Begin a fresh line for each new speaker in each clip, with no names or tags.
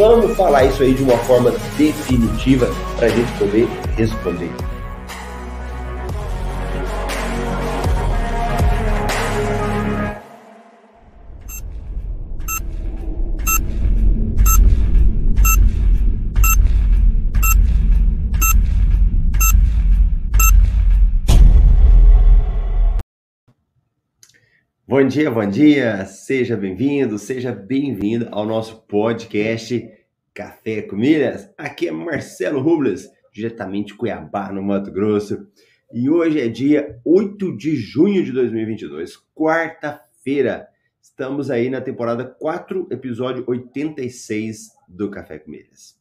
Vamos falar isso aí de uma forma definitiva para a gente poder responder. Bom dia, bom dia, seja bem-vindo, seja bem-vinda ao nosso podcast Café com Milhas. Aqui é Marcelo Rubles, diretamente de Cuiabá, no Mato Grosso. E hoje é dia 8 de junho de 2022, quarta-feira. Estamos aí na temporada 4, episódio 86 do Café com Milhas.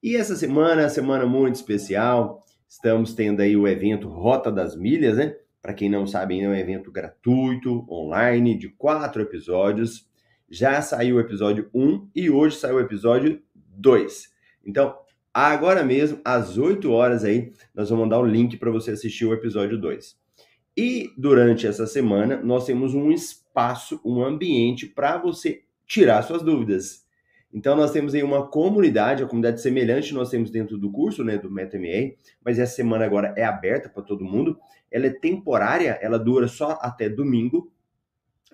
E essa semana, semana muito especial, estamos tendo aí o evento Rota das Milhas, né? Para quem não sabe, é um evento gratuito, online, de quatro episódios. Já saiu o episódio 1 e hoje saiu o episódio 2. Então, agora mesmo, às 8 horas aí, nós vamos mandar o link para você assistir o episódio 2. E durante essa semana, nós temos um espaço, um ambiente para você tirar suas dúvidas. Então, nós temos aí uma comunidade, a comunidade semelhante nós temos dentro do curso, né, do MetaMA, mas essa semana agora é aberta para todo mundo ela é temporária, ela dura só até domingo.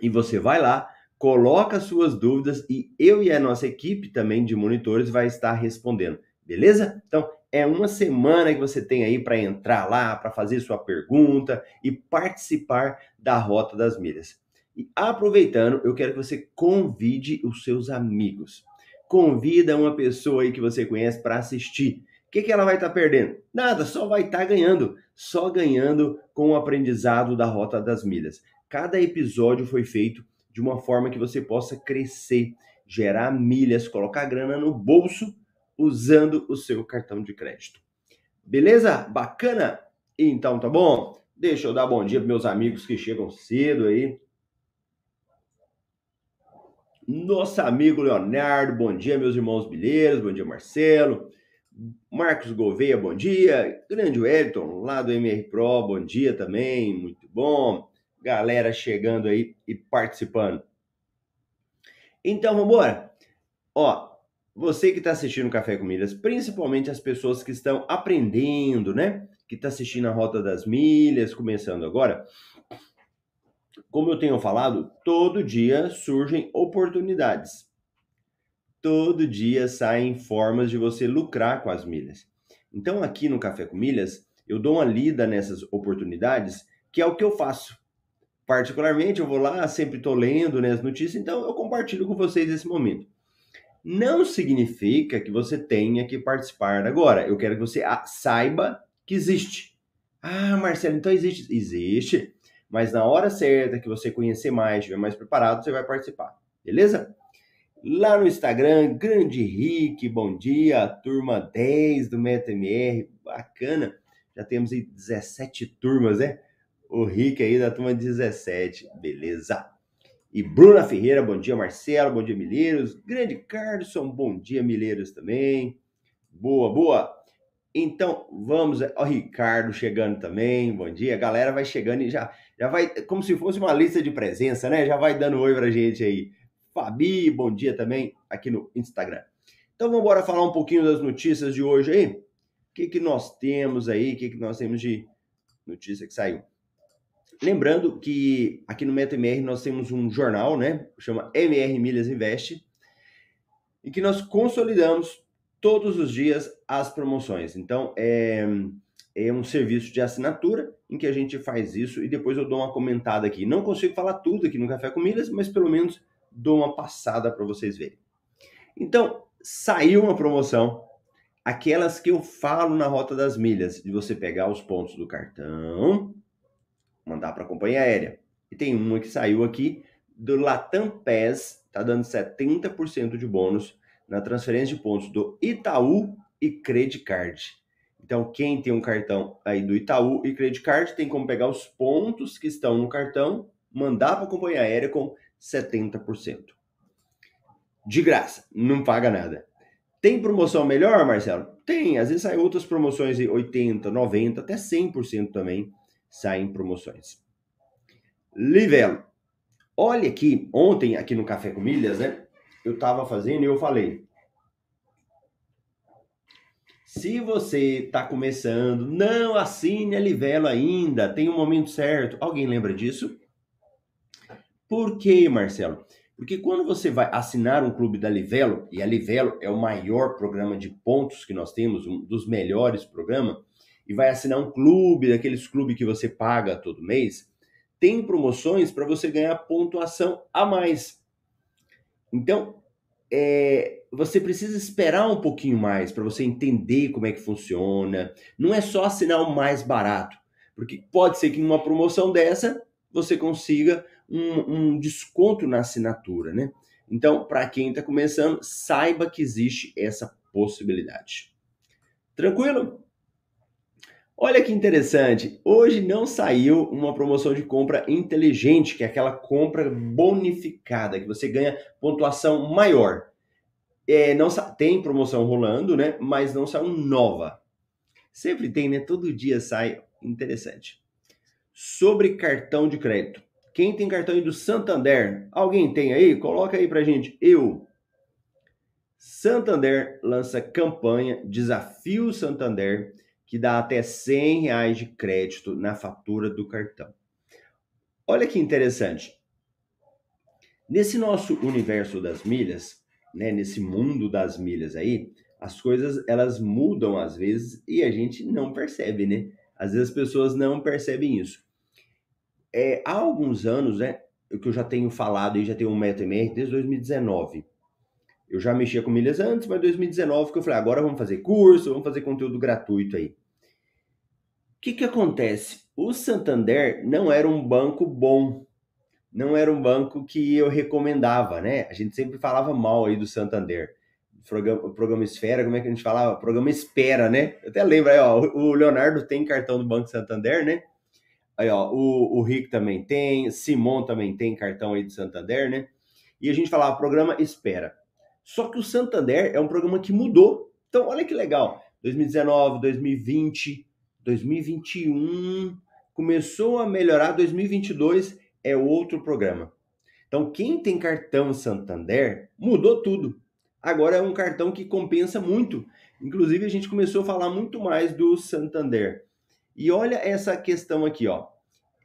E você vai lá, coloca suas dúvidas e eu e a nossa equipe também de monitores vai estar respondendo. Beleza? Então, é uma semana que você tem aí para entrar lá, para fazer sua pergunta e participar da Rota das Milhas. E aproveitando, eu quero que você convide os seus amigos. Convida uma pessoa aí que você conhece para assistir. O que, que ela vai estar tá perdendo? Nada, só vai estar tá ganhando. Só ganhando com o aprendizado da Rota das Milhas. Cada episódio foi feito de uma forma que você possa crescer, gerar milhas, colocar grana no bolso usando o seu cartão de crédito. Beleza? Bacana? Então tá bom? Deixa eu dar bom dia para meus amigos que chegam cedo aí. Nosso amigo Leonardo, bom dia, meus irmãos bilheiros, bom dia, Marcelo. Marcos Gouveia, bom dia. Grande Wellington, lá do MR Pro, bom dia também, muito bom. Galera chegando aí e participando. Então, vamos embora. Ó, você que está assistindo Café com Milhas, principalmente as pessoas que estão aprendendo, né? Que está assistindo a Rota das Milhas, começando agora. Como eu tenho falado, todo dia surgem oportunidades todo dia saem formas de você lucrar com as milhas. Então, aqui no Café com Milhas, eu dou uma lida nessas oportunidades, que é o que eu faço. Particularmente, eu vou lá, sempre estou lendo né, as notícias, então eu compartilho com vocês esse momento. Não significa que você tenha que participar agora. Eu quero que você saiba que existe. Ah, Marcelo, então existe. Existe. Mas na hora certa, que você conhecer mais, estiver mais preparado, você vai participar. Beleza? Lá no Instagram, Grande Rick, bom dia, turma 10 do MetaMR, bacana. Já temos aí 17 turmas, né? O Rick aí da turma 17, beleza. E Bruna Ferreira, bom dia, Marcelo, bom dia, Milheiros. Grande Carlson, bom dia, Milheiros também. Boa, boa. Então, vamos, ó, Ricardo chegando também, bom dia. A galera vai chegando e já, já vai, como se fosse uma lista de presença, né? Já vai dando oi pra gente aí. Fabi, bom dia também aqui no Instagram. Então vamos embora falar um pouquinho das notícias de hoje aí. O que, que nós temos aí? O que, que nós temos de notícia que saiu? Lembrando que aqui no MetaMR nós temos um jornal, né? Chama MR Milhas Invest, em que nós consolidamos todos os dias as promoções. Então, é, é um serviço de assinatura em que a gente faz isso e depois eu dou uma comentada aqui. Não consigo falar tudo aqui no Café com Milhas, mas pelo menos dou uma passada para vocês verem. Então, saiu uma promoção, aquelas que eu falo na Rota das Milhas, de você pegar os pontos do cartão, mandar para a companhia aérea. E tem uma que saiu aqui do Latam Pass, tá dando 70% de bônus na transferência de pontos do Itaú e Credit Card. Então, quem tem um cartão aí do Itaú e Credit Card tem como pegar os pontos que estão no cartão, mandar para a companhia aérea com 70%. De graça, não paga nada. Tem promoção melhor, Marcelo? Tem, às vezes saem outras promoções de 80, 90, até 100% também saem promoções. Livelo. Olha aqui, ontem aqui no Café com Milhas, né? Eu estava fazendo e eu falei. Se você está começando, não assine a Livelo ainda, tem um momento certo. Alguém lembra disso? Por quê, Marcelo? Porque quando você vai assinar um clube da Livelo, e a Livelo é o maior programa de pontos que nós temos, um dos melhores programas, e vai assinar um clube, daqueles clubes que você paga todo mês, tem promoções para você ganhar pontuação a mais. Então, é, você precisa esperar um pouquinho mais para você entender como é que funciona. Não é só assinar o mais barato, porque pode ser que em uma promoção dessa você consiga um, um desconto na assinatura, né? Então, para quem está começando, saiba que existe essa possibilidade. Tranquilo? Olha que interessante, hoje não saiu uma promoção de compra inteligente, que é aquela compra bonificada, que você ganha pontuação maior. É, não tem promoção rolando, né? Mas não saiu nova. Sempre tem, né? Todo dia sai interessante. Sobre cartão de crédito. Quem tem cartão aí do Santander? Alguém tem aí? Coloca aí pra gente. Eu. Santander lança campanha Desafio Santander que dá até 100 reais de crédito na fatura do cartão. Olha que interessante. Nesse nosso universo das milhas, né, nesse mundo das milhas aí, as coisas elas mudam às vezes e a gente não percebe, né? Às vezes as pessoas não percebem isso é, há alguns anos, né, que eu já tenho falado e já tenho um MetaMR desde 2019. Eu já mexia com milhas antes, mas 2019 que eu falei, agora vamos fazer curso, vamos fazer conteúdo gratuito aí. O que que acontece? O Santander não era um banco bom, não era um banco que eu recomendava, né? A gente sempre falava mal aí do Santander. O programa, programa Esfera, como é que a gente falava? Programa Espera, né? Eu até lembro aí, ó, o Leonardo tem cartão do Banco Santander, né? Aí, ó, o, o Rick também tem, Simon também tem cartão aí de Santander, né? E a gente falava, programa Espera. Só que o Santander é um programa que mudou. Então, olha que legal. 2019, 2020, 2021, começou a melhorar, 2022 é outro programa. Então, quem tem cartão Santander, mudou tudo. Agora é um cartão que compensa muito. Inclusive, a gente começou a falar muito mais do Santander. E olha essa questão aqui, ó.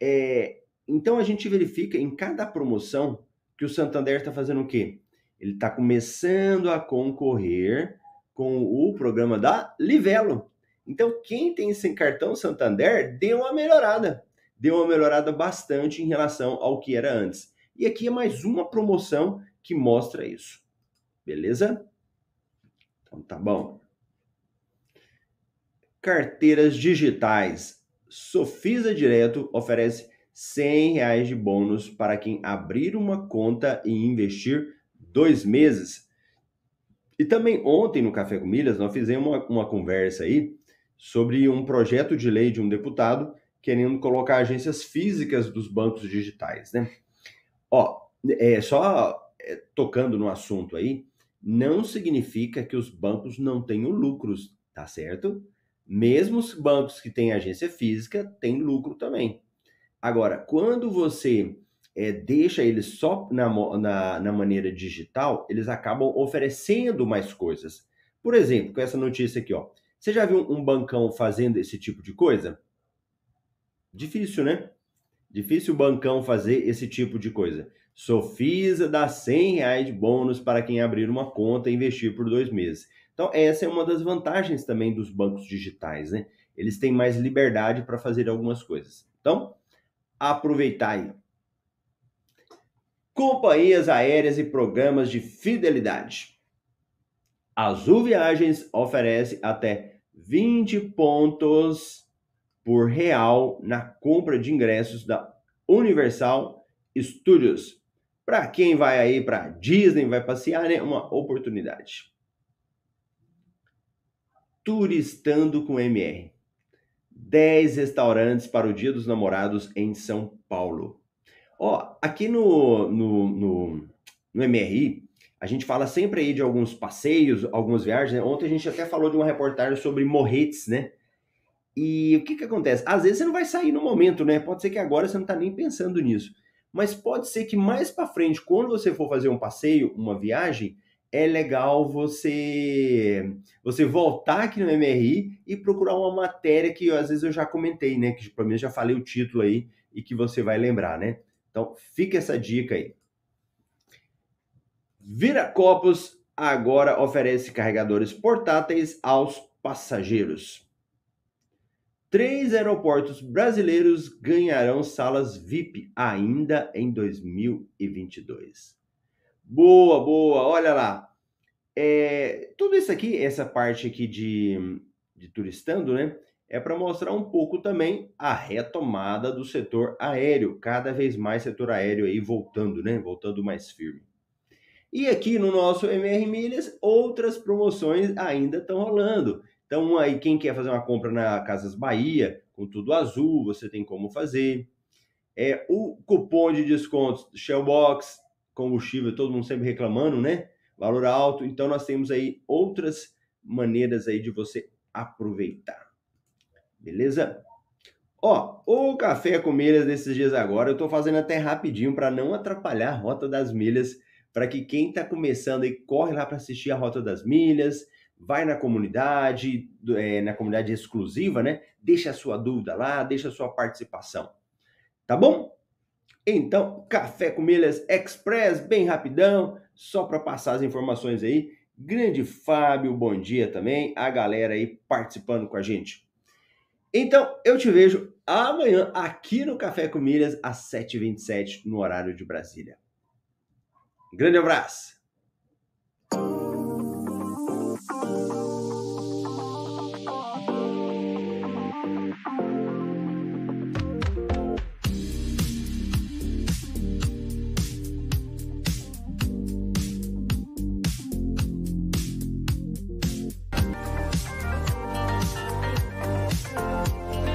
É, então a gente verifica em cada promoção que o Santander está fazendo o quê? Ele está começando a concorrer com o programa da Livelo. Então, quem tem esse cartão Santander deu uma melhorada. Deu uma melhorada bastante em relação ao que era antes. E aqui é mais uma promoção que mostra isso. Beleza? Então tá bom carteiras digitais. Sofisa Direto oferece 100 reais de bônus para quem abrir uma conta e investir dois meses. E também ontem no Café com Milhas nós fizemos uma, uma conversa aí sobre um projeto de lei de um deputado querendo colocar agências físicas dos bancos digitais, né? Ó, é só é, tocando no assunto aí, não significa que os bancos não tenham lucros, tá certo? Mesmo os bancos que têm agência física têm lucro também. Agora, quando você é, deixa eles só na, na, na maneira digital, eles acabam oferecendo mais coisas. Por exemplo, com essa notícia aqui, ó. Você já viu um bancão fazendo esse tipo de coisa? Difícil, né? Difícil o bancão fazer esse tipo de coisa. Sofisa dá 100 reais de bônus para quem abrir uma conta e investir por dois meses. Então, essa é uma das vantagens também dos bancos digitais, né? Eles têm mais liberdade para fazer algumas coisas. Então, aproveitar aí. Companhias aéreas e programas de fidelidade. Azul Viagens oferece até 20 pontos por real na compra de ingressos da Universal Studios. Para quem vai aí para Disney, vai passear, né? Uma oportunidade. Turistando com MR. 10 restaurantes para o Dia dos Namorados em São Paulo. Ó, aqui no, no, no, no MRI, a gente fala sempre aí de alguns passeios, algumas viagens. Né? Ontem a gente até falou de uma reportagem sobre morretes, né? E o que que acontece? Às vezes você não vai sair no momento, né? Pode ser que agora você não está nem pensando nisso. Mas pode ser que mais para frente, quando você for fazer um passeio, uma viagem, é legal você você voltar aqui no MRI e procurar uma matéria que às vezes eu já comentei, né? Que pelo menos já falei o título aí e que você vai lembrar, né? Então fica essa dica aí. Viracopos agora oferece carregadores portáteis aos passageiros. Três aeroportos brasileiros ganharão salas VIP ainda em 2022. Boa, boa. Olha lá. É, tudo isso aqui, essa parte aqui de, de turistando, né? É para mostrar um pouco também a retomada do setor aéreo, cada vez mais setor aéreo aí voltando, né? Voltando mais firme. E aqui no nosso MR Milhas, outras promoções ainda estão rolando. Então, aí, quem quer fazer uma compra na Casas Bahia, com tudo azul, você tem como fazer. É o cupom de descontos Shellbox, combustível, todo mundo sempre reclamando, né? Valor alto. Então nós temos aí outras maneiras aí de você aproveitar. Beleza? Ó, o café com milhas desses dias agora, eu tô fazendo até rapidinho para não atrapalhar a rota das milhas, para que quem tá começando aí corre lá para assistir a rota das milhas, vai na comunidade, é, na comunidade exclusiva, né? Deixa a sua dúvida lá, deixa a sua participação. Tá bom? Então, Café com Milhas Express, bem rapidão, só para passar as informações aí. Grande Fábio, bom dia também, a galera aí participando com a gente. Então, eu te vejo amanhã aqui no Café com Milhas às 7h27 no horário de Brasília. Grande abraço!